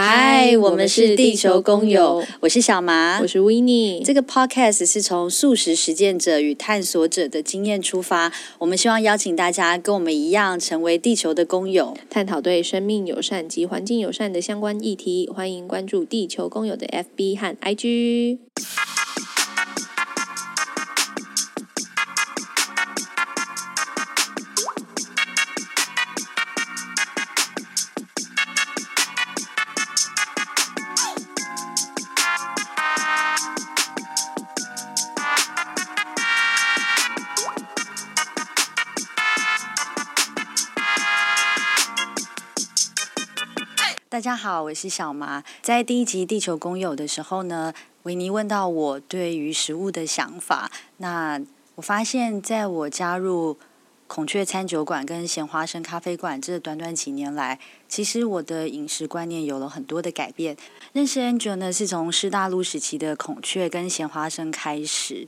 嗨，我们是地球工友，我是小麻，我是 Winny。这个 podcast 是从素食实践者与探索者的经验出发，我们希望邀请大家跟我们一样，成为地球的工友，探讨对生命友善及环境友善的相关议题。欢迎关注地球工友的 FB 和 IG。好，我是小麻。在第一集《地球工友》的时候呢，维尼问到我对于食物的想法。那我发现，在我加入孔雀餐酒馆跟咸花生咖啡馆这短短几年来，其实我的饮食观念有了很多的改变。认识 Angel 呢，是从师大路时期的孔雀跟咸花生开始。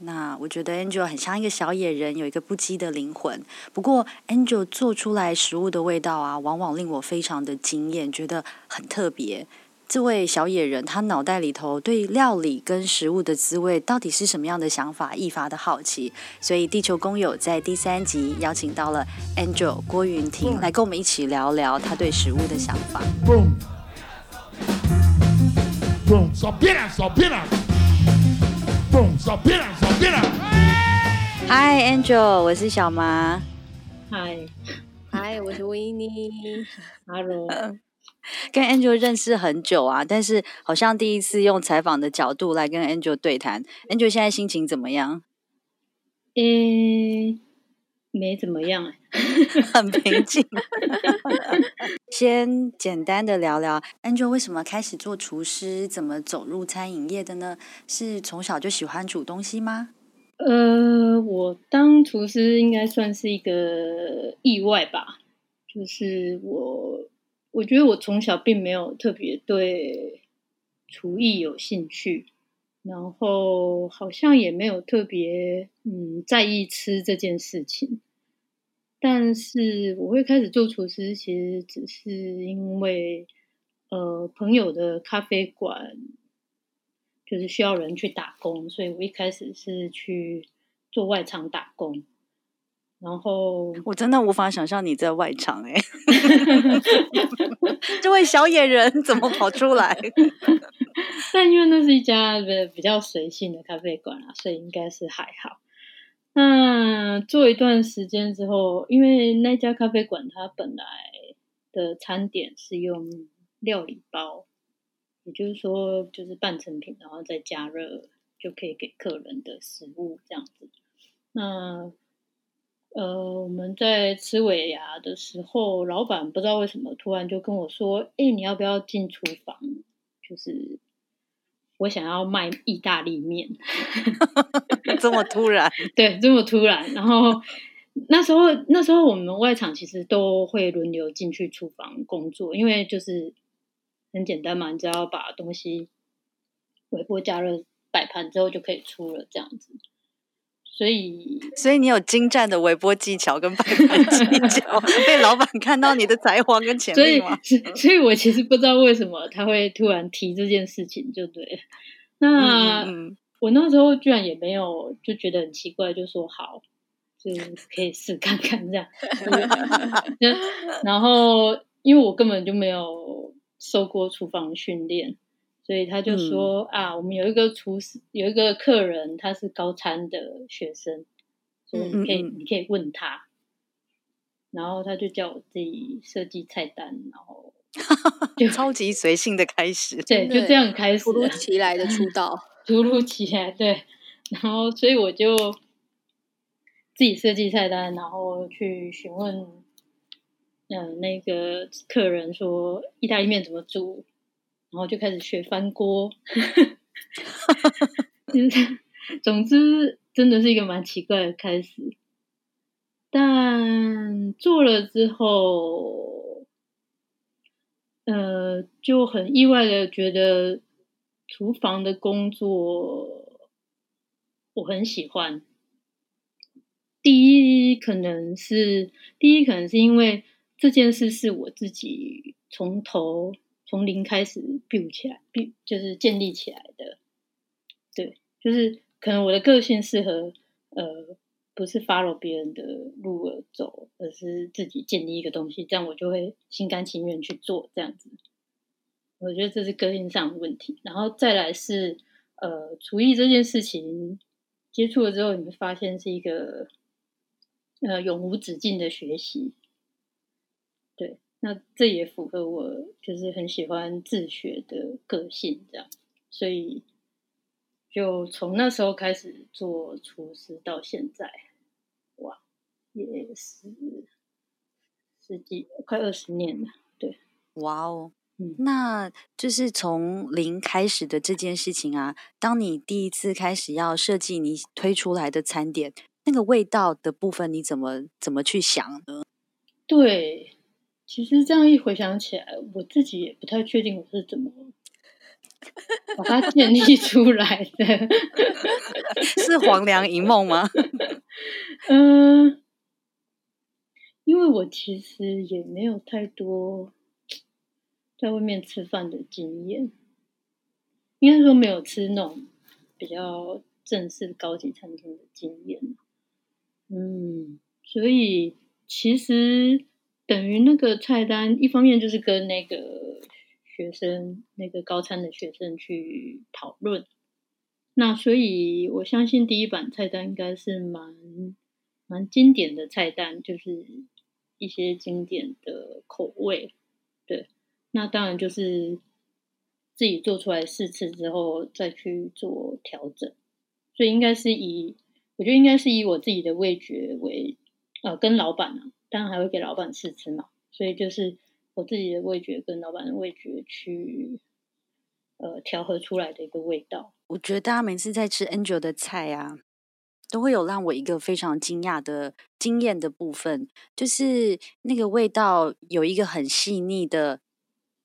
那我觉得 Angel 很像一个小野人，有一个不羁的灵魂。不过 Angel 做出来食物的味道啊，往往令我非常的惊艳，觉得很特别。这位小野人，他脑袋里头对料理跟食物的滋味到底是什么样的想法，愈发的好奇。所以地球工友在第三集邀请到了 Angel 郭云婷来跟我们一起聊聊他对食物的想法。嗨，Angel，我是小麻。嗨，嗨，我是维尼。Hello，跟 Angel 认识很久啊，但是好像第一次用采访的角度来跟 Angel 对谈。Angel 现在心情怎么样？嗯，没怎么样，很平静。先简单的聊聊 Angel 为什么开始做厨师，怎么走入餐饮业的呢？是从小就喜欢煮东西吗？呃，我当厨师应该算是一个意外吧。就是我，我觉得我从小并没有特别对厨艺有兴趣，然后好像也没有特别嗯在意吃这件事情。但是我会开始做厨师，其实只是因为呃朋友的咖啡馆。就是需要人去打工，所以我一开始是去做外场打工，然后我真的无法想象你在外场哎，这位小野人怎么跑出来？但因为那是一家比较随性的咖啡馆啊，所以应该是还好。那做一段时间之后，因为那家咖啡馆它本来的餐点是用料理包。也就是说，就是半成品，然后再加热就可以给客人的食物这样子。那呃，我们在吃尾牙的时候，老板不知道为什么突然就跟我说：“哎，你要不要进厨房？就是我想要卖意大利面。”这么突然？对，这么突然。然后那时候，那时候我们外场其实都会轮流进去厨房工作，因为就是。很简单嘛，你只要把东西微波加热摆盘之后就可以出了这样子。所以，所以你有精湛的微波技巧跟摆盘技巧，被老板看到你的才华跟潜力吗？所以，所以我其实不知道为什么他会突然提这件事情，就对。那嗯嗯我那时候居然也没有就觉得很奇怪，就说好，就可以试看看这样。然后，因为我根本就没有。受过厨房训练，所以他就说、嗯、啊，我们有一个厨师，有一个客人，他是高餐的学生，所以你可以，嗯嗯你可以问他。然后他就叫我自己设计菜单，然后就 超级随性的开始，对，就这样开始，突如其来的出道，突如其来，对。然后，所以我就自己设计菜单，然后去询问。嗯，那个客人说意大利面怎么煮，然后就开始学翻锅。总之，真的是一个蛮奇怪的开始。但做了之后，呃，就很意外的觉得厨房的工作我很喜欢。第一，可能是第一，可能是因为。这件事是我自己从头从零开始 build 起来，build 就是建立起来的。对，就是可能我的个性适合呃，不是 follow 别人的路而走，而是自己建立一个东西，这样我就会心甘情愿去做这样子。我觉得这是个性上的问题，然后再来是呃，厨艺这件事情接触了之后，你会发现是一个呃永无止境的学习。对，那这也符合我就是很喜欢自学的个性，这样，所以就从那时候开始做厨师到现在，哇，也是十几快二十年了，对，哇哦。那就是从零开始的这件事情啊。当你第一次开始要设计你推出来的餐点，那个味道的部分，你怎么怎么去想呢？对，其实这样一回想起来，我自己也不太确定我是怎么把它建立 出来的。是黄粱一梦吗？嗯，因为我其实也没有太多。在外面吃饭的经验，应该说没有吃那种比较正式高级餐厅的经验。嗯，所以其实等于那个菜单，一方面就是跟那个学生、那个高餐的学生去讨论。那所以我相信第一版菜单应该是蛮蛮经典的菜单，就是一些经典的口味，对。那当然就是自己做出来试吃之后再去做调整，所以应该是以我觉得应该是以我自己的味觉为呃跟老板啊，当然还会给老板试吃嘛，所以就是我自己的味觉跟老板的味觉去呃调和出来的一个味道。我觉得大家每次在吃 Angel 的菜啊，都会有让我一个非常惊讶的惊艳的部分，就是那个味道有一个很细腻的。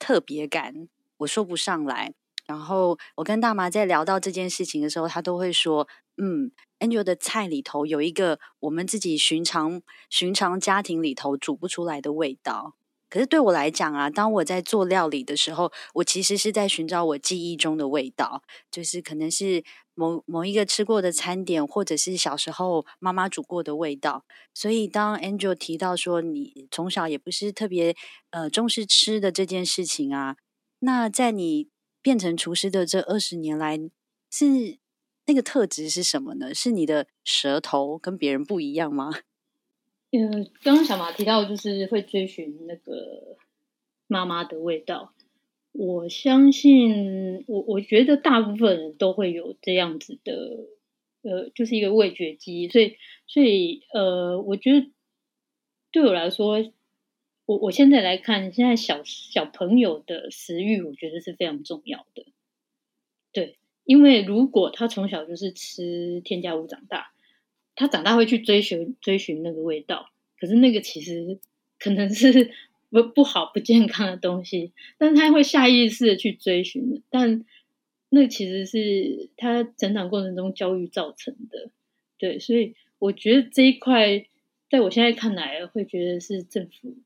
特别感，我说不上来。然后我跟大麻在聊到这件事情的时候，他都会说：“嗯，Angel 的菜里头有一个我们自己寻常寻常家庭里头煮不出来的味道。”可是对我来讲啊，当我在做料理的时候，我其实是在寻找我记忆中的味道，就是可能是某某一个吃过的餐点，或者是小时候妈妈煮过的味道。所以当 Angel 提到说你从小也不是特别呃重视吃的这件事情啊，那在你变成厨师的这二十年来，是那个特质是什么呢？是你的舌头跟别人不一样吗？嗯，刚刚小马提到就是会追寻那个妈妈的味道。我相信，我我觉得大部分人都会有这样子的，呃，就是一个味觉记忆。所以，所以，呃，我觉得对我来说，我我现在来看，现在小小朋友的食欲，我觉得是非常重要的。对，因为如果他从小就是吃添加物长大。他长大会去追寻追寻那个味道，可是那个其实可能是不不好不健康的东西，但是他会下意识的去追寻，但那其实是他成长过程中教育造成的，对，所以我觉得这一块在我现在看来，会觉得是政府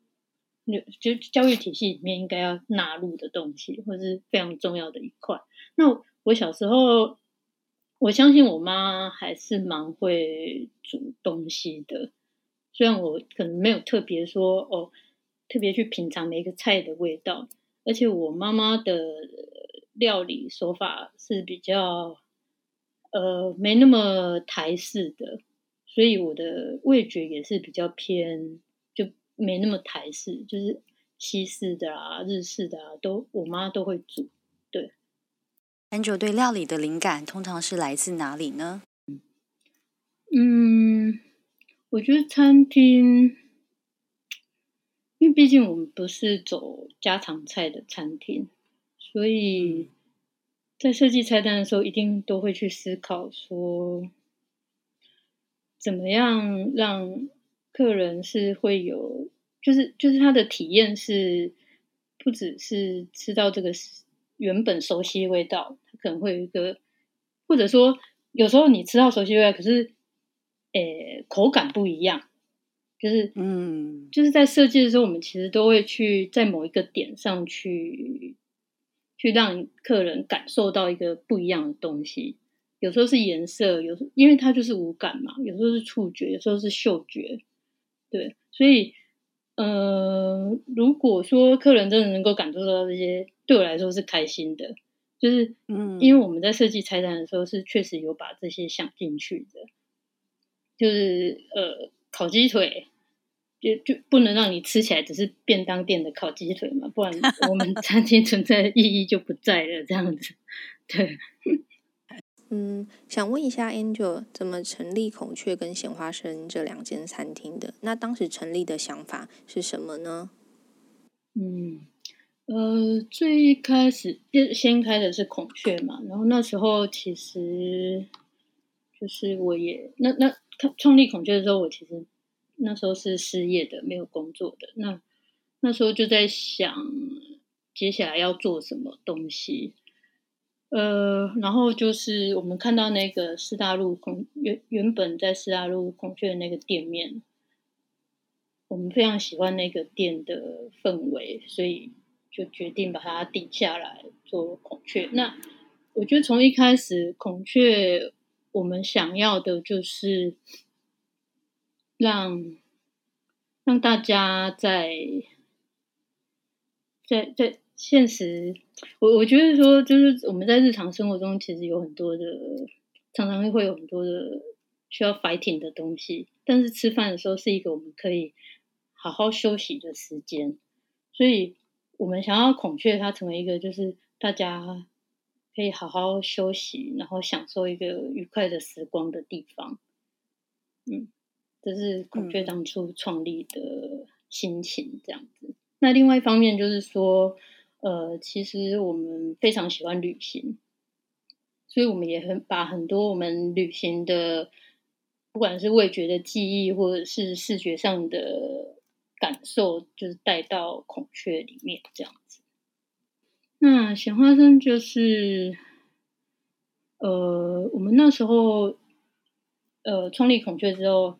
就教育体系里面应该要纳入的东西，或是非常重要的一块。那我小时候。我相信我妈还是蛮会煮东西的，虽然我可能没有特别说哦，特别去品尝每一个菜的味道，而且我妈妈的料理手法是比较呃没那么台式的，所以我的味觉也是比较偏就没那么台式，就是西式的啊、日式的啊，都我妈都会煮，Angel 对料理的灵感通常是来自哪里呢？嗯，我觉得餐厅，因为毕竟我们不是走家常菜的餐厅，所以在设计菜单的时候，一定都会去思考说，怎么样让客人是会有，就是就是他的体验是不只是吃到这个原本熟悉的味道，它可能会有一个，或者说有时候你吃到熟悉的味道，可是，诶、欸，口感不一样，就是，嗯，就是在设计的时候，我们其实都会去在某一个点上去去让客人感受到一个不一样的东西。有时候是颜色，有时因为它就是五感嘛，有时候是触觉，有时候是嗅觉，对，所以呃，如果说客人真的能够感受到这些，对我来说是开心的，就是嗯，因为我们在设计菜单的时候是确实有把这些想进去的，就是呃，烤鸡腿就就不能让你吃起来只是便当店的烤鸡腿嘛，不然我们 餐厅存在的意义就不在了，这样子，对。嗯，想问一下 Angel，怎么成立孔雀跟咸花生这两间餐厅的？那当时成立的想法是什么呢？嗯，呃，最一开始就先开的是孔雀嘛，然后那时候其实就是我也那那创立孔雀的时候，我其实那时候是失业的，没有工作的。那那时候就在想接下来要做什么东西。呃，然后就是我们看到那个四大路孔原原本在四大路孔雀的那个店面，我们非常喜欢那个店的氛围，所以就决定把它定下来做孔雀。那我觉得从一开始孔雀，我们想要的就是让让大家在在在。现实，我我觉得说，就是我们在日常生活中，其实有很多的，常常会有很多的需要 fighting 的东西。但是吃饭的时候是一个我们可以好好休息的时间，所以我们想要孔雀它成为一个，就是大家可以好好休息，然后享受一个愉快的时光的地方。嗯，这是孔雀当初创立的心情，这样子。嗯。那另外一方面就是说。呃，其实我们非常喜欢旅行，所以我们也很把很多我们旅行的，不管是味觉的记忆，或者是视觉上的感受，就是带到孔雀里面这样子。那咸花生就是，呃，我们那时候，呃，创立孔雀之后。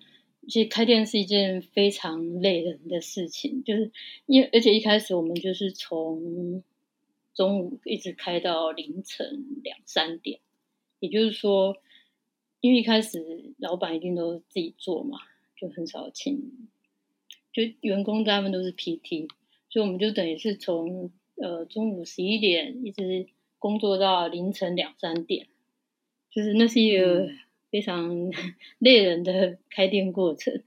其实开店是一件非常累人的事情，就是因为而且一开始我们就是从中午一直开到凌晨两三点，也就是说，因为一开始老板一定都自己做嘛，就很少请，就员工大部分都是 PT，所以我们就等于是从呃中午十一点一直工作到凌晨两三点，就是那是一个。嗯非常 累人的开店过程。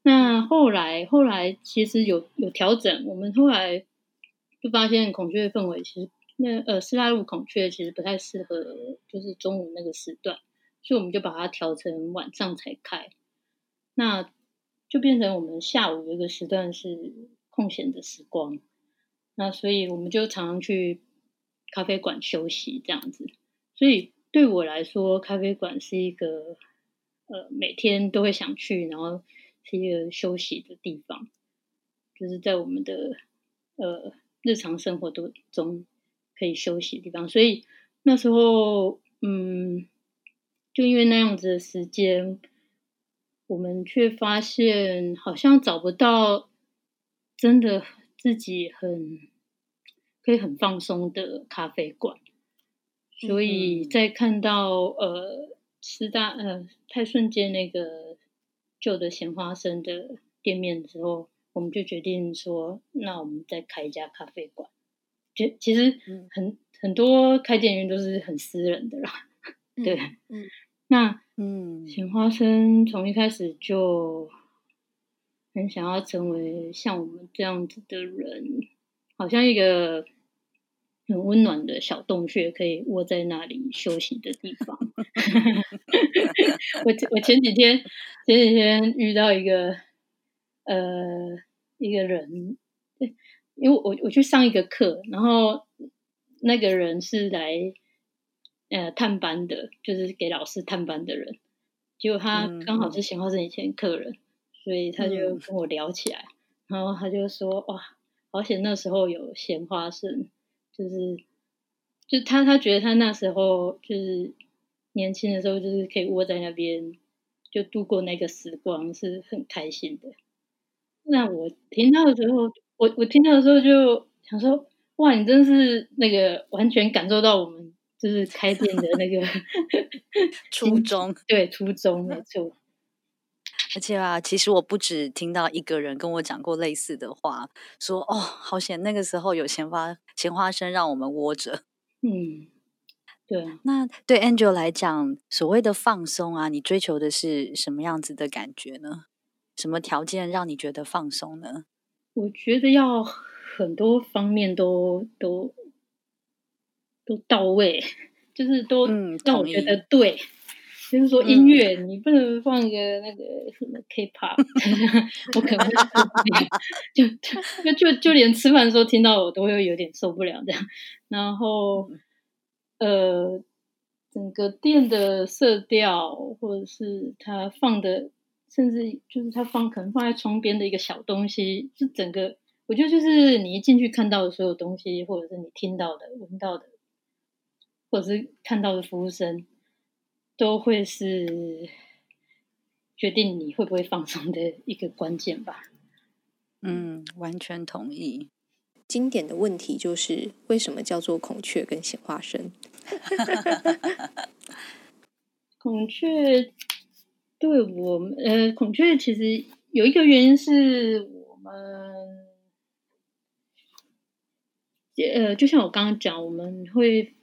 那后来，后来其实有有调整。我们后来就发现孔雀的氛围其实那呃四大路孔雀其实不太适合，就是中午那个时段，所以我们就把它调成晚上才开。那就变成我们下午有一个时段是空闲的时光。那所以我们就常常去咖啡馆休息这样子。所以。对我来说，咖啡馆是一个呃每天都会想去，然后是一个休息的地方，就是在我们的呃日常生活都中可以休息的地方。所以那时候，嗯，就因为那样子的时间，我们却发现好像找不到真的自己很可以很放松的咖啡馆。所以在看到呃师大呃泰顺街那个旧的咸花生的店面的时候，我们就决定说，那我们再开一家咖啡馆。其其实很很多开店员都是很私人的啦，嗯、对，嗯，那嗯咸花生从一开始就很想要成为像我们这样子的人，好像一个。很温暖的小洞穴，可以窝在那里休息的地方。我我前几天前几天遇到一个呃一个人，因为我我去上一个课，然后那个人是来呃探班的，就是给老师探班的人。结果他刚好是鲜花生以前客人，嗯、所以他就跟我聊起来，嗯、然后他就说：“哇，好险那时候有鲜花生。”就是，就他他觉得他那时候就是年轻的时候，就是可以窝在那边就度过那个时光，是很开心的。那我听到的时候，我我听到的时候就想说，哇，你真是那个完全感受到我们就是开店的那个 初衷，对，初衷没错。而且啊，其实我不止听到一个人跟我讲过类似的话，说哦，好险那个时候有闲花闲花生让我们窝着。嗯，对。那对 Angel 来讲，所谓的放松啊，你追求的是什么样子的感觉呢？什么条件让你觉得放松呢？我觉得要很多方面都都都到位，就是都让我觉得对。嗯就是说音乐，你不能放一个那个什么 K-pop，我可能就就就就连吃饭的时候听到我都会有点受不了这样。然后呃，整个店的色调，或者是他放的，甚至就是他放可能放在窗边的一个小东西，就整个我觉得就是你一进去看到的所有东西，或者是你听到的、闻到的，或者是看到的服务生。都会是决定你会不会放松的一个关键吧。嗯，完全同意。经典的问题就是为什么叫做孔雀跟咸花生？孔雀对我们呃，孔雀其实有一个原因是我们呃，就像我刚刚讲，我们会。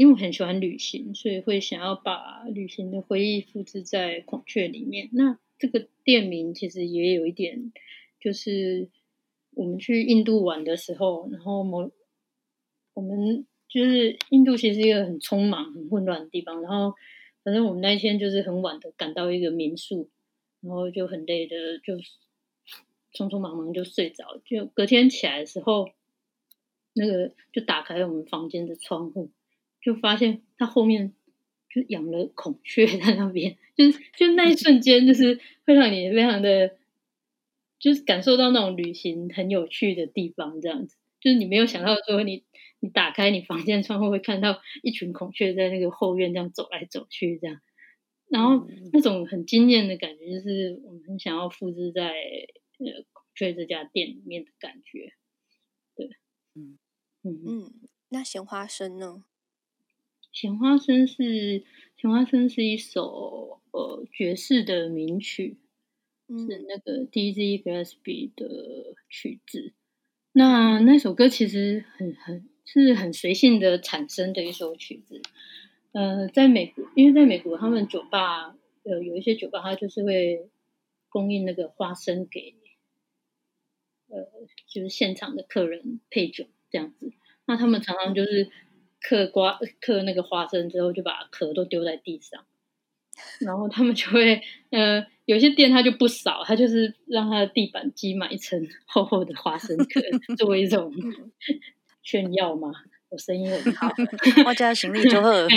因为我很喜欢旅行，所以会想要把旅行的回忆复制在孔雀里面。那这个店名其实也有一点，就是我们去印度玩的时候，然后某我们就是印度其实一个很匆忙、很混乱的地方。然后反正我们那一天就是很晚的赶到一个民宿，然后就很累的，就匆匆忙忙就睡着。就隔天起来的时候，那个就打开我们房间的窗户。就发现他后面就养了孔雀在那边，就是就那一瞬间，就是会让你非常的，就是感受到那种旅行很有趣的地方，这样子，就是你没有想到说你你打开你房间窗户会看到一群孔雀在那个后院这样走来走去这样，然后那种很惊艳的感觉，就是我们很想要复制在呃孔雀这家店里面的感觉，对，嗯。嗯。嗯，那咸花生呢？咸花生是咸花生是一首呃爵士的名曲，嗯、是那个 Dizzy Gillespie 的曲子。那那首歌其实很很是很随性的产生的一首曲子。呃，在美国，因为在美国，他们酒吧呃有一些酒吧，它就是会供应那个花生给呃就是现场的客人配酒这样子。那他们常常就是。嗑瓜嗑那个花生之后，就把壳都丢在地上，然后他们就会，呃，有些店他就不扫，他就是让他的地板积满一层厚厚的花生壳，作为一种 炫耀嘛。我生意很好，我家行李就很。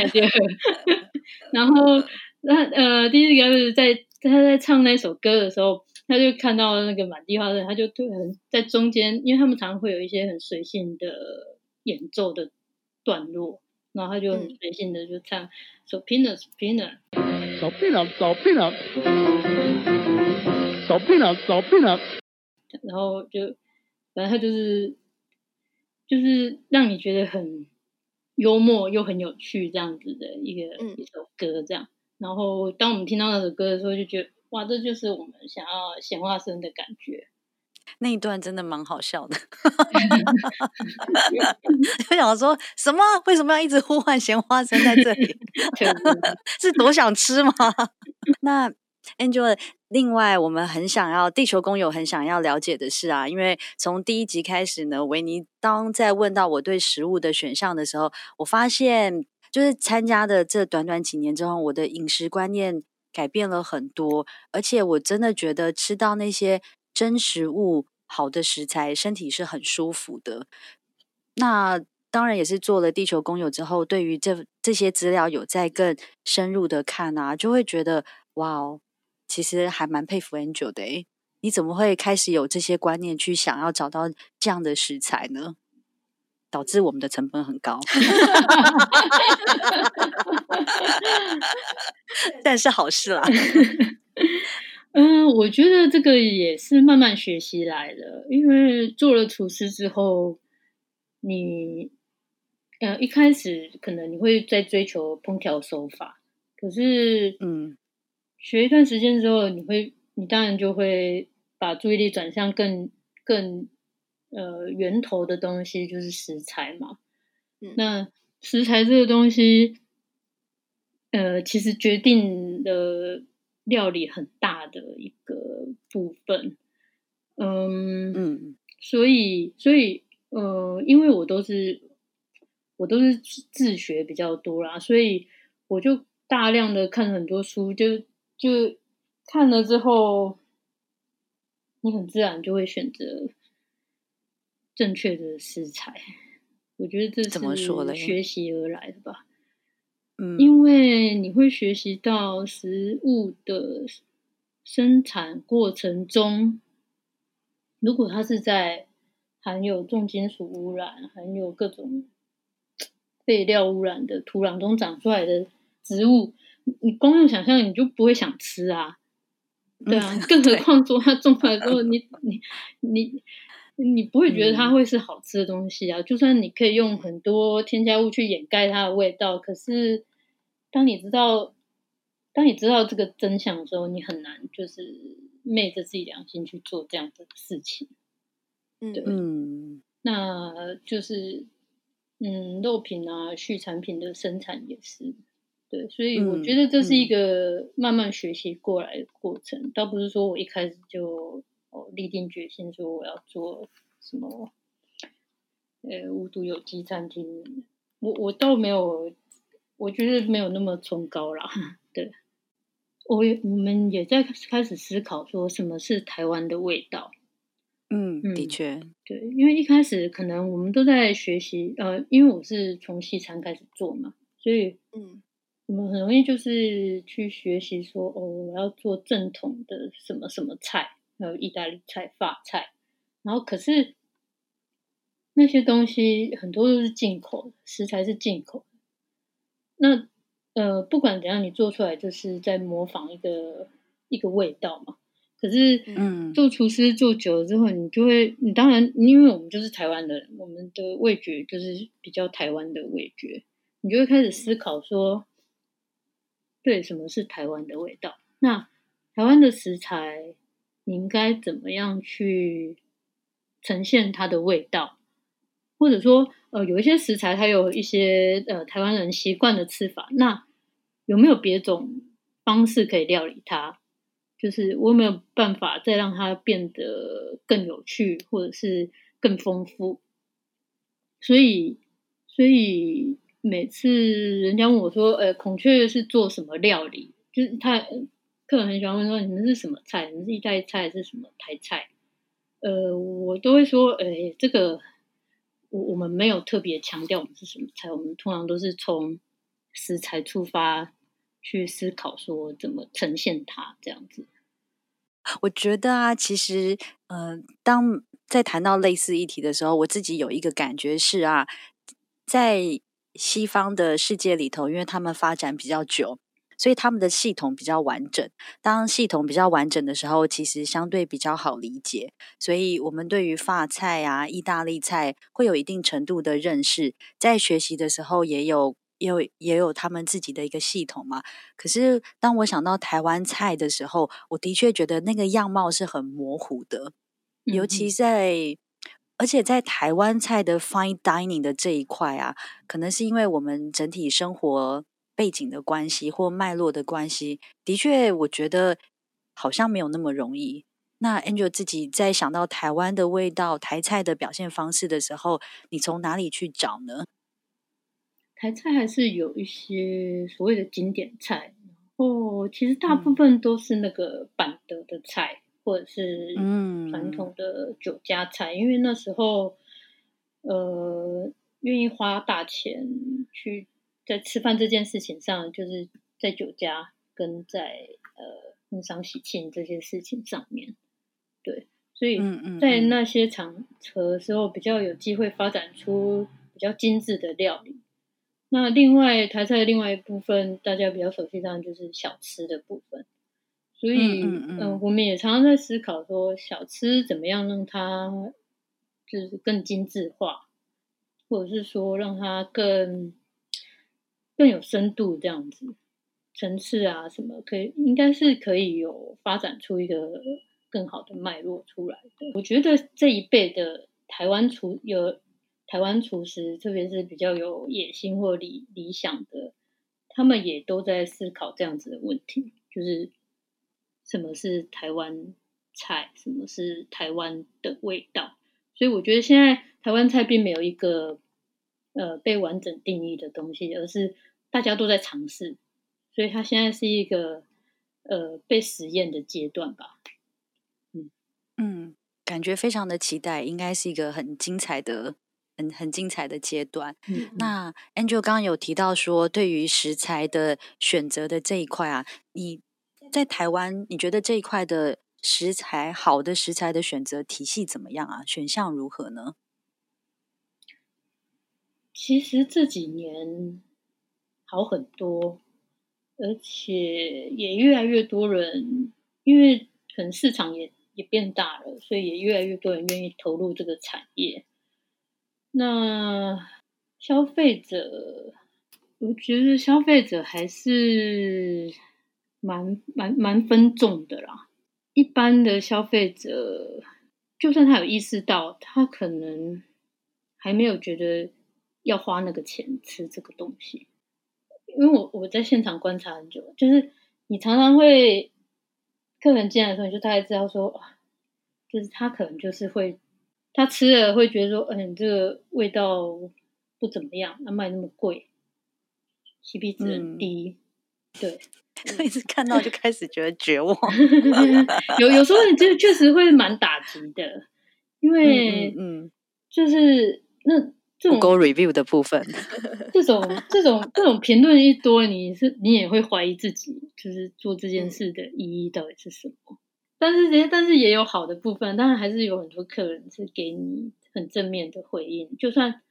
然后那呃，第一个是在他在唱那首歌的时候，他就看到那个满地花生，他就突然在中间，因为他们常常会有一些很随性的演奏的。段落，然后他就很随性的就唱，So peanuts, peanuts, So peanuts, So peanuts, So peanuts, So peanuts，然后就反正他就是就是让你觉得很幽默又很有趣这样子的一个、嗯、一首歌这样。然后当我们听到那首歌的时候，就觉得哇，这就是我们想要闲话生的感觉。那一段真的蛮好笑的，就想说什么？为什么要一直呼唤咸花生在这里？是多想吃吗？那 Angel，另外我们很想要地球工友很想要了解的是啊，因为从第一集开始呢，维尼当在问到我对食物的选项的时候，我发现就是参加的这短短几年之后，我的饮食观念改变了很多，而且我真的觉得吃到那些。真食物，好的食材，身体是很舒服的。那当然也是做了地球公友之后，对于这这些资料有在更深入的看啊，就会觉得哇哦，其实还蛮佩服 Angel 的诶。你怎么会开始有这些观念，去想要找到这样的食材呢？导致我们的成本很高，但是好事啦。嗯，我觉得这个也是慢慢学习来的。因为做了厨师之后，你呃一开始可能你会在追求烹调手法，可是嗯，学一段时间之后，你会你当然就会把注意力转向更更呃源头的东西，就是食材嘛。嗯，那食材这个东西，呃，其实决定了料理很大的一个部分。嗯嗯，所以所以呃，因为我都是我都是自学比较多啦，所以我就大量的看很多书，就就看了之后，你很自然就会选择正确的食材。我觉得这是怎么说呢？学习而来的吧。嗯，因为你会学习到食物的生产过程中。如果它是在含有重金属污染、含有各种废料污染的土壤中长出来的植物，你光用想象你就不会想吃啊，对啊，更何况说它种出来之后，你你你你不会觉得它会是好吃的东西啊。就算你可以用很多添加物去掩盖它的味道，可是当你知道当你知道这个真相的时候，你很难就是。昧着自己良心去做这样的事情，嗯，对，嗯，那就是，嗯，肉品啊，畜产品的生产也是，对，所以我觉得这是一个慢慢学习过来的过程，嗯嗯、倒不是说我一开始就哦立定决心说我要做什么，呃，无毒有机餐厅，我我倒没有，我觉得没有那么崇高啦，对。我也我们也在开始思考说什么是台湾的味道。嗯，的确，对，因为一开始可能我们都在学习，呃，因为我是从西餐开始做嘛，所以嗯，我们很容易就是去学习说，哦，我要做正统的什么什么菜，还有意大利菜、法菜，然后可是那些东西很多都是进口的，食材是进口的，那。呃，不管怎样，你做出来就是在模仿一个一个味道嘛。可是，嗯，做厨师做久了之后，你就会，你当然，因为我们就是台湾的人，我们的味觉就是比较台湾的味觉，你就会开始思考说，对，什么是台湾的味道？那台湾的食材，你应该怎么样去呈现它的味道？或者说，呃，有一些食材，它有一些呃台湾人习惯的吃法，那有没有别种方式可以料理它？就是我有没有办法再让它变得更有趣，或者是更丰富？所以，所以每次人家问我说，呃，孔雀是做什么料理？就是他客很喜欢问说，你们是什么菜？你们是意大利菜还是什么台菜？呃，我都会说，呃，这个。我我们没有特别强调我们是什么菜，我们通常都是从食材出发去思考，说怎么呈现它这样子。我觉得啊，其实，呃，当在谈到类似议题的时候，我自己有一个感觉是啊，在西方的世界里头，因为他们发展比较久。所以他们的系统比较完整。当系统比较完整的时候，其实相对比较好理解。所以我们对于法菜啊、意大利菜会有一定程度的认识，在学习的时候也有、也有、也有他们自己的一个系统嘛。可是当我想到台湾菜的时候，我的确觉得那个样貌是很模糊的，尤其在，而且在台湾菜的 fine dining 的这一块啊，可能是因为我们整体生活。背景的关系或脉络的关系，的确，我觉得好像没有那么容易。那 Angel 自己在想到台湾的味道、台菜的表现方式的时候，你从哪里去找呢？台菜还是有一些所谓的经典菜，哦，其实大部分都是那个板德的菜，嗯、或者是嗯传统的酒家菜，嗯、因为那时候呃愿意花大钱去。在吃饭这件事情上，就是在酒家跟在呃婚丧喜庆这些事情上面，对，所以在那些场合的时候，比较有机会发展出比较精致的料理。那另外台菜的另外一部分，大家比较熟悉，上就是小吃的部分。所以，嗯，嗯，呃，我们也常常在思考说，小吃怎么样让它就是更精致化。或者是说让它更更有深度这样子，层次啊什么可以，应该是可以有发展出一个更好的脉络出来的。我觉得这一辈的台湾厨有台湾厨师，特别是比较有野心或理理想的，他们也都在思考这样子的问题，就是什么是台湾菜，什么是台湾的味道。所以我觉得现在台湾菜并没有一个呃被完整定义的东西，而是大家都在尝试，所以它现在是一个呃被实验的阶段吧。嗯嗯，感觉非常的期待，应该是一个很精彩的、很很精彩的阶段。嗯，那 Angel 刚刚有提到说，对于食材的选择的这一块啊，你在台湾，你觉得这一块的？食材好的食材的选择体系怎么样啊？选项如何呢？其实这几年好很多，而且也越来越多人，因为可能市场也也变大了，所以也越来越多人愿意投入这个产业。那消费者，我觉得消费者还是蛮蛮蛮分众的啦。一般的消费者，就算他有意识到，他可能还没有觉得要花那个钱吃这个东西。因为我我在现场观察很久，就是你常常会客人进来的时候，你就大概知道说，就是他可能就是会他吃了会觉得说，嗯，这个味道不怎么样，那卖那么贵，CP 值很低，嗯、对。一直看到就开始觉得绝望，有有时候你就确实会蛮打击的，因为嗯，就是那这种 Go review 的部分，这种这种这种评论一多，你是你也会怀疑自己，就是做这件事的意义到底是什么？但是但是也有好的部分，当然还是有很多客人是给你很正面的回应，就算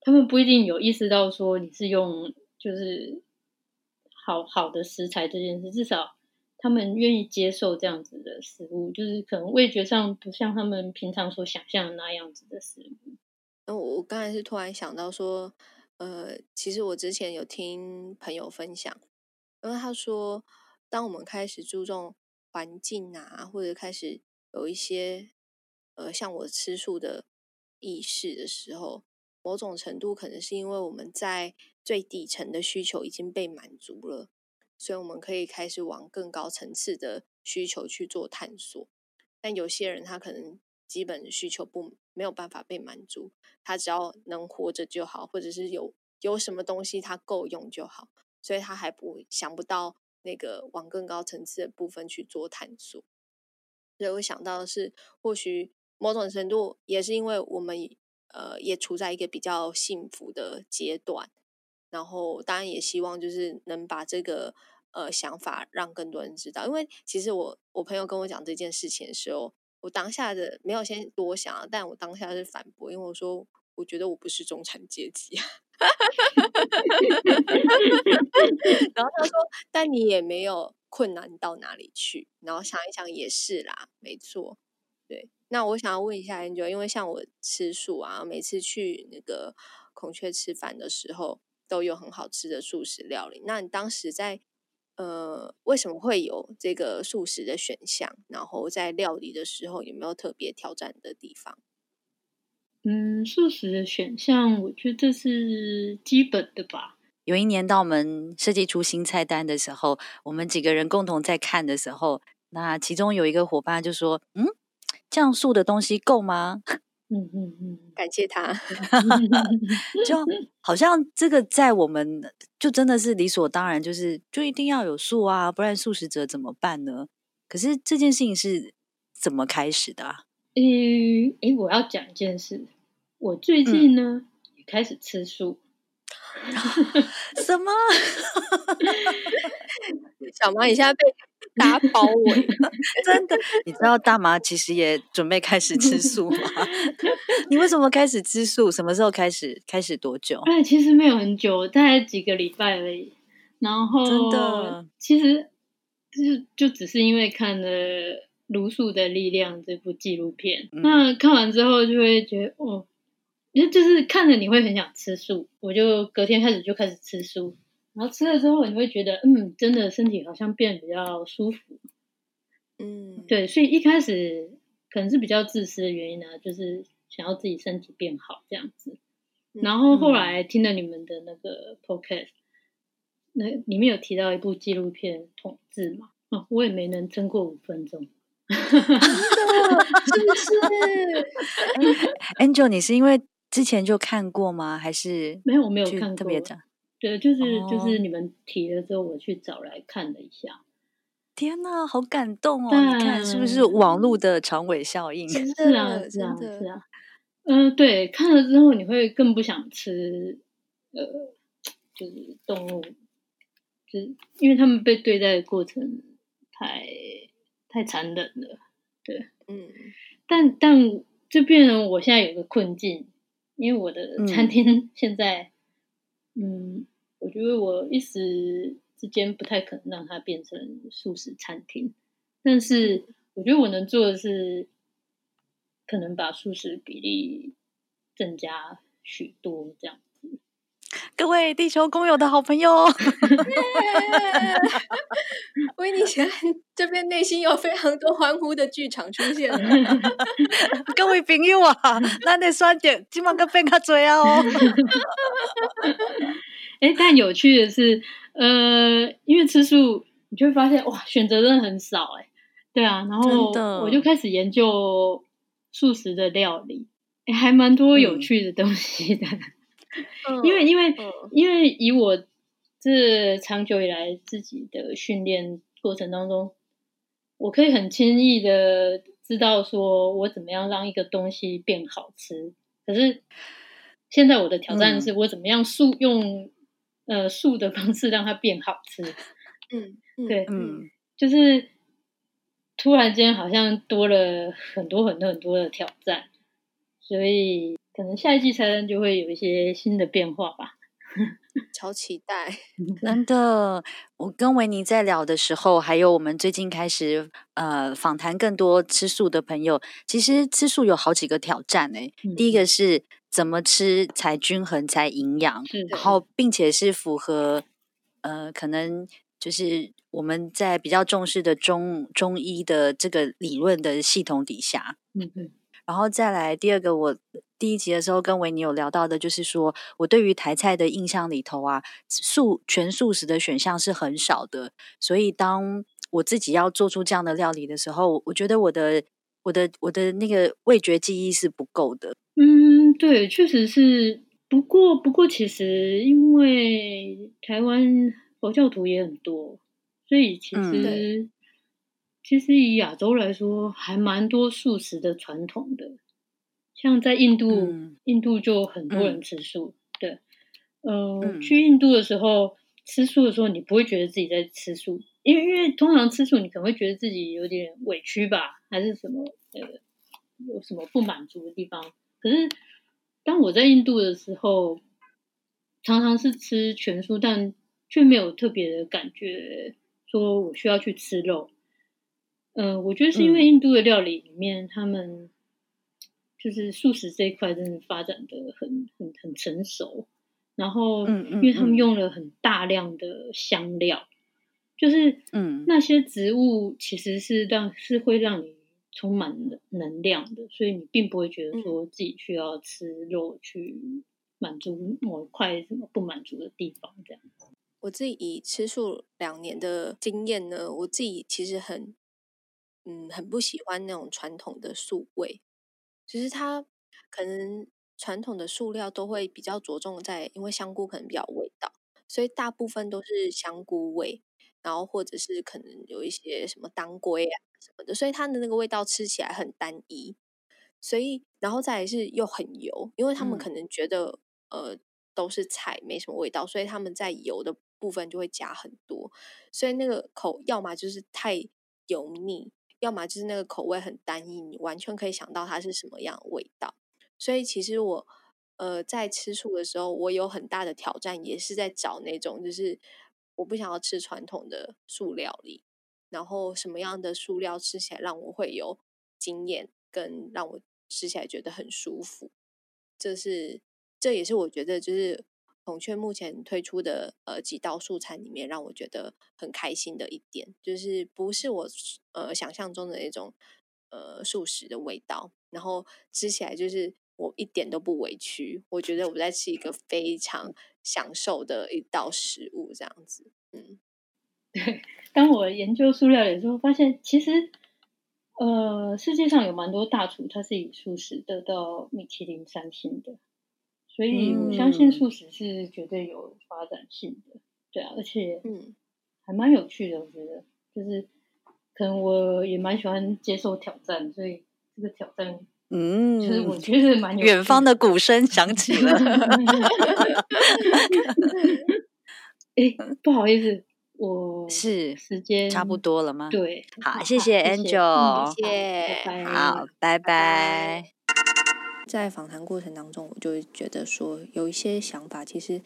他们不一定有意识到说你是用就是。好好的食材这件事，至少他们愿意接受这样子的食物，就是可能味觉上不像他们平常所想象的那样子的食物。那我我刚才是突然想到说，呃，其实我之前有听朋友分享，因为他说，当我们开始注重环境啊，或者开始有一些呃像我吃素的意识的时候，某种程度可能是因为我们在。最底层的需求已经被满足了，所以我们可以开始往更高层次的需求去做探索。但有些人他可能基本需求不没有办法被满足，他只要能活着就好，或者是有有什么东西他够用就好，所以他还不想不到那个往更高层次的部分去做探索。所以我想到的是，或许某种程度也是因为我们呃也处在一个比较幸福的阶段。然后，当然也希望就是能把这个呃想法让更多人知道。因为其实我我朋友跟我讲这件事情的时候，我当下的没有先多想，但我当下是反驳，因为我说我觉得我不是中产阶级。然后他说：“但你也没有困难到哪里去。”然后想一想也是啦，没错。对，那我想要问一下 Angel，因为像我吃素啊，每次去那个孔雀吃饭的时候。都有很好吃的素食料理。那你当时在呃，为什么会有这个素食的选项？然后在料理的时候有没有特别挑战的地方？嗯，素食的选项，我觉得这是基本的吧。有一年到我们设计出新菜单的时候，我们几个人共同在看的时候，那其中有一个伙伴就说：“嗯，这样素的东西够吗？” 嗯嗯嗯，感谢他，就 好像这个在我们就真的是理所当然，就是就一定要有素啊，不然素食者怎么办呢？可是这件事情是怎么开始的啊？诶诶，我要讲一件事，我最近呢、嗯、也开始吃素。什么？小马，你现在被大家包围，真的？你知道大麻其实也准备开始吃素吗？你为什么开始吃素？什么时候开始？开始多久？哎，其实没有很久，大概几个礼拜而已。然后，真的，其实就就只是因为看了《卢素的力量》这部纪录片，嗯，那看完之后就会觉得，哦，就就是看了你会很想吃素，我就隔天开始就开始吃素，然后吃了之后你会觉得，嗯，真的身体好像变比较舒服。嗯，对，所以一开始可能是比较自私的原因呢，就是想要自己身体变好这样子。然后后来听了你们的那个 podcast，那里面有提到一部纪录片《统治》嘛，哦，我也没能撑过五分钟。真的是不是？Angel，你是因为之前就看过吗？还是没有？我没有看过。特别的，对，就是、哦、就是你们提了之后，我去找来看了一下。天哪，好感动哦！你看是不是网络的长尾效应？是啊，是啊，是啊。嗯、呃，对，看了之后你会更不想吃，呃，就是动物，就是因为他们被对待的过程太太残忍了，对，嗯。但但这边我现在有个困境，因为我的餐厅 现在，嗯，觉得我一时之间不太可能让它变成素食餐厅，但是我觉得我能做的是。可能把素食比例增加许多，这样子。各位地球工友的好朋友，维尼 现在这边内心有非常多欢呼的剧场出现了。各位朋友啊，那得算点，今晚个变卡嘴啊哦。哎，但有趣的是，呃，因为吃素，你就会发现哇，选择真的很少哎。对啊，然后我就开始研究。素食的料理，欸、还蛮多有趣的东西的。嗯、因为，因为，嗯、因为以我这长久以来自己的训练过程当中，我可以很轻易的知道说我怎么样让一个东西变好吃。可是现在我的挑战是我怎么样素用、嗯、呃素的方式让它变好吃。嗯，对，嗯，就是。突然间好像多了很多很多很多的挑战，所以可能下一季才就会有一些新的变化吧。超期待！真的，我跟维尼在聊的时候，还有我们最近开始呃访谈更多吃素的朋友，其实吃素有好几个挑战诶、欸。嗯、第一个是怎么吃才均衡才营养，然后并且是符合呃可能。就是我们在比较重视的中中医的这个理论的系统底下，嗯嗯，然后再来第二个，我第一集的时候跟维尼有聊到的，就是说我对于台菜的印象里头啊，素全素食的选项是很少的，所以当我自己要做出这样的料理的时候，我觉得我的我的我的那个味觉记忆是不够的。嗯，对，确实是。不过不过，其实因为台湾。佛教徒也很多，所以其实、嗯、其实以亚洲来说，还蛮多素食的传统的。像在印度，嗯、印度就很多人吃素。嗯、对，呃，嗯、去印度的时候吃素的时候，你不会觉得自己在吃素，因为因为通常吃素，你可能会觉得自己有点委屈吧，还是什么呃，有什么不满足的地方。可是当我在印度的时候，常常是吃全素，但却没有特别的感觉，说我需要去吃肉。嗯、呃，我觉得是因为印度的料理里面，嗯、他们就是素食这一块真的发展的很很很成熟。然后，嗯嗯，因为他们用了很大量的香料，嗯、就是嗯，那些植物其实是让是会让你充满能量的，所以你并不会觉得说自己需要吃肉去满足某一块什么不满足的地方这样子。我自己以吃素两年的经验呢，我自己其实很，嗯，很不喜欢那种传统的素味，其实它可能传统的素料都会比较着重在，因为香菇可能比较味道，所以大部分都是香菇味，然后或者是可能有一些什么当归啊什么的，所以它的那个味道吃起来很单一，所以然后再来是又很油，因为他们可能觉得、嗯、呃都是菜没什么味道，所以他们在油的。部分就会加很多，所以那个口要么就是太油腻，要么就是那个口味很单一，你完全可以想到它是什么样的味道。所以其实我呃在吃素的时候，我有很大的挑战，也是在找那种就是我不想要吃传统的素料理，然后什么样的素料吃起来让我会有经验，跟让我吃起来觉得很舒服。这是这也是我觉得就是孔雀目前推出的呃几道素餐里面让我觉得很开心的一点，就是不是我呃想象中的那种呃素食的味道，然后吃起来就是我一点都不委屈，我觉得我在吃一个非常享受的一道食物这样子，嗯，对。当我研究塑料理的时候，发现其实。呃，世界上有蛮多大厨，他是以素食得到米其林三星的，所以我相信素食是绝对有发展性的。嗯、对啊，而且嗯，还蛮有趣的，我觉得就是可能我也蛮喜欢接受挑战，所以这个挑战，嗯，就是我觉得蛮。远方的鼓声响起了，哎，不好意思。我是时间差不多了吗？对，好，谢谢 Angel，谢好，拜拜。在访谈过程当中，我就会觉得说，有一些想法，其实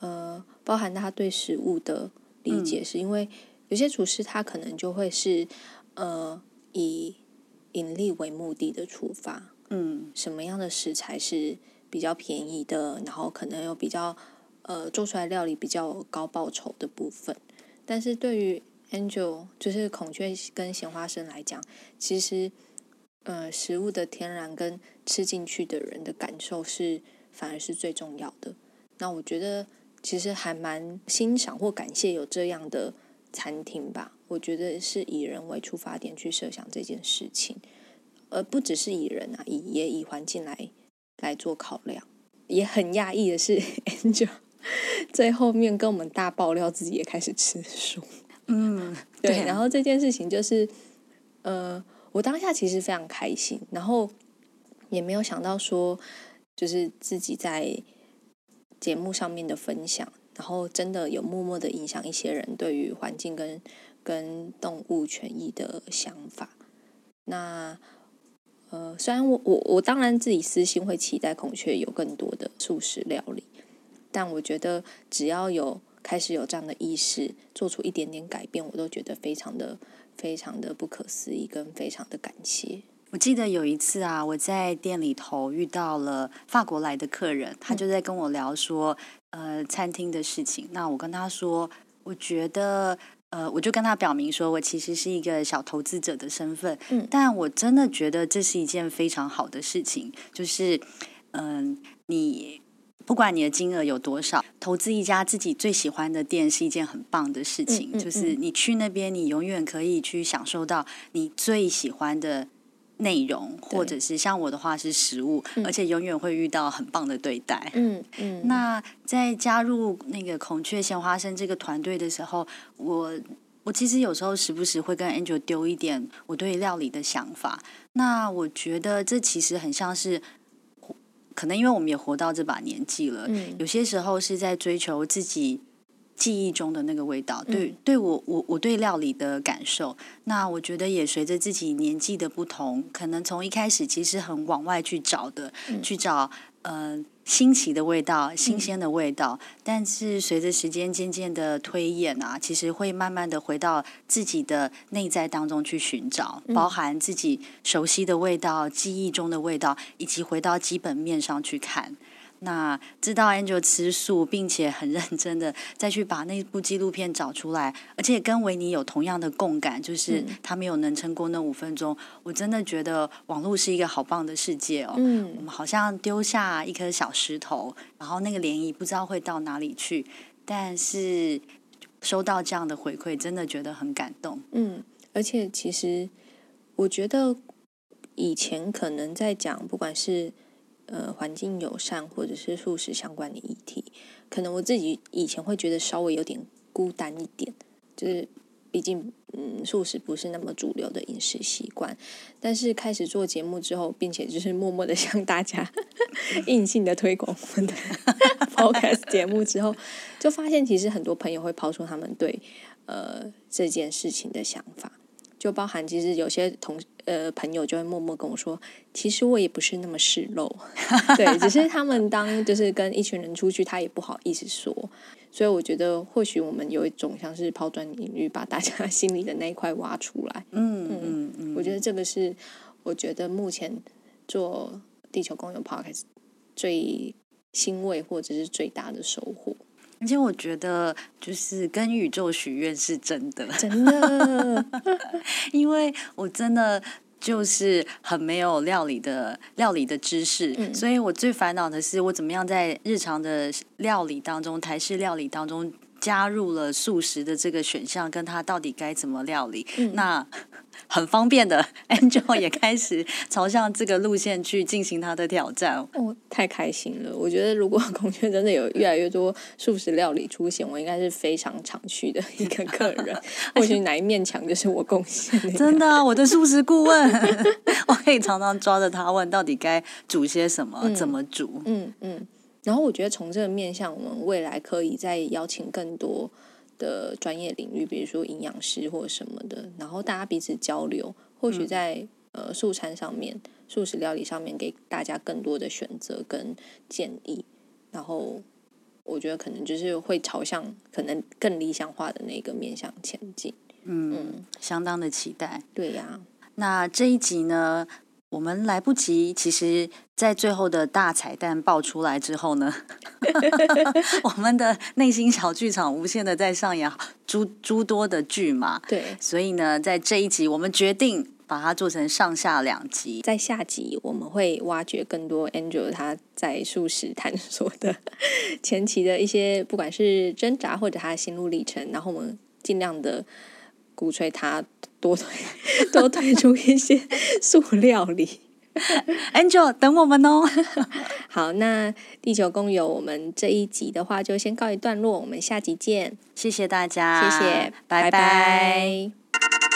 呃，包含他对食物的理解，是因为有些厨师他可能就会是呃以盈利为目的的出发，嗯，什么样的食材是比较便宜的，然后可能有比较呃做出来料理比较高报酬的部分。但是对于 Angel 就是孔雀跟咸花生来讲，其实，呃，食物的天然跟吃进去的人的感受是反而是最重要的。那我觉得其实还蛮欣赏或感谢有这样的餐厅吧。我觉得是以人为出发点去设想这件事情，而不只是以人啊，以也以环境来来做考量。也很讶异的是 Angel。最后面跟我们大爆料，自己也开始吃素。嗯，对。对啊。然后这件事情就是，呃，我当下其实非常开心，然后也没有想到说，就是自己在节目上面的分享，然后真的有默默的影响一些人对于环境跟跟动物权益的想法。那呃，虽然我我我当然自己私心会期待孔雀有更多的素食料理。但我觉得，只要有开始有这样的意识，做出一点点改变，我都觉得非常的、非常的不可思议，跟非常的感谢。我记得有一次啊，我在店里头遇到了法国来的客人，他就在跟我聊说，嗯、呃，餐厅的事情。那我跟他说，我觉得，呃，我就跟他表明说，我其实是一个小投资者的身份，嗯，但我真的觉得这是一件非常好的事情，就是，嗯、呃，你。不管你的金额有多少，投资一家自己最喜欢的店是一件很棒的事情。嗯嗯嗯、就是你去那边，你永远可以去享受到你最喜欢的内容，或者是像我的话是食物，嗯、而且永远会遇到很棒的对待。嗯嗯。那在加入那个孔雀鲜花生这个团队的时候，我我其实有时候时不时会跟 Angel 丢一点我对料理的想法。那我觉得这其实很像是。可能因为我们也活到这把年纪了，嗯、有些时候是在追求自己记忆中的那个味道。嗯、对，对我我我对料理的感受，那我觉得也随着自己年纪的不同，可能从一开始其实很往外去找的，嗯、去找呃。新奇的味道，新鲜的味道，嗯、但是随着时间渐渐的推演啊，其实会慢慢的回到自己的内在当中去寻找，包含自己熟悉的味道、记忆中的味道，以及回到基本面上去看。那知道 Angel 吃素，并且很认真的再去把那部纪录片找出来，而且跟维尼有同样的共感，就是他没有能撑过那五分钟。我真的觉得网络是一个好棒的世界哦。嗯，我们好像丢下一颗小石头，然后那个涟漪不知道会到哪里去，但是收到这样的回馈，真的觉得很感动。嗯，而且其实我觉得以前可能在讲，不管是。呃，环境友善或者是素食相关的议题，可能我自己以前会觉得稍微有点孤单一点，就是毕竟嗯，素食不是那么主流的饮食习惯。但是开始做节目之后，并且就是默默的向大家 硬性的推广我们的 podcast 节目之后，就发现其实很多朋友会抛出他们对呃这件事情的想法。就包含，其实有些同呃朋友就会默默跟我说，其实我也不是那么嗜肉，对，只是他们当就是跟一群人出去，他也不好意思说，所以我觉得或许我们有一种像是抛砖引玉，把大家 心里的那一块挖出来。嗯嗯我觉得这个是我觉得目前做地球公有 Podcast 最欣慰或者是最大的收获。而且我觉得，就是跟宇宙许愿是真的，真的，因为我真的就是很没有料理的料理的知识，嗯、所以我最烦恼的是我怎么样在日常的料理当中，台式料理当中加入了素食的这个选项，跟他到底该怎么料理？嗯、那。很方便的，Angel 也开始朝向这个路线去进行他的挑战。哦，太开心了！我觉得如果 孔雀真的有越来越多素食料理出现，我应该是非常常去的一个客人。或许哪一面墙就是我贡献的。真的啊，我的素食顾问，我可以常常抓着他问，到底该煮些什么，嗯、怎么煮？嗯嗯。然后我觉得从这个面向，我们未来可以再邀请更多。的专业领域，比如说营养师或什么的，然后大家彼此交流，或许在、嗯、呃素餐上面、素食料理上面给大家更多的选择跟建议，然后我觉得可能就是会朝向可能更理想化的那个面向前进。嗯，嗯相当的期待。对呀、啊，那这一集呢？我们来不及，其实，在最后的大彩蛋爆出来之后呢，我们的内心小剧场无限的在上演诸诸多的剧嘛。对，所以呢，在这一集，我们决定把它做成上下两集。在下集，我们会挖掘更多 Angel 他在素食探索的前期的一些，不管是挣扎或者他的心路历程，然后我们尽量的鼓吹他。多推 多推出一些素料理，Angel 等我们哦。好，那地球公友，我们这一集的话就先告一段落，我们下集见，谢谢大家，谢谢，拜拜。拜拜。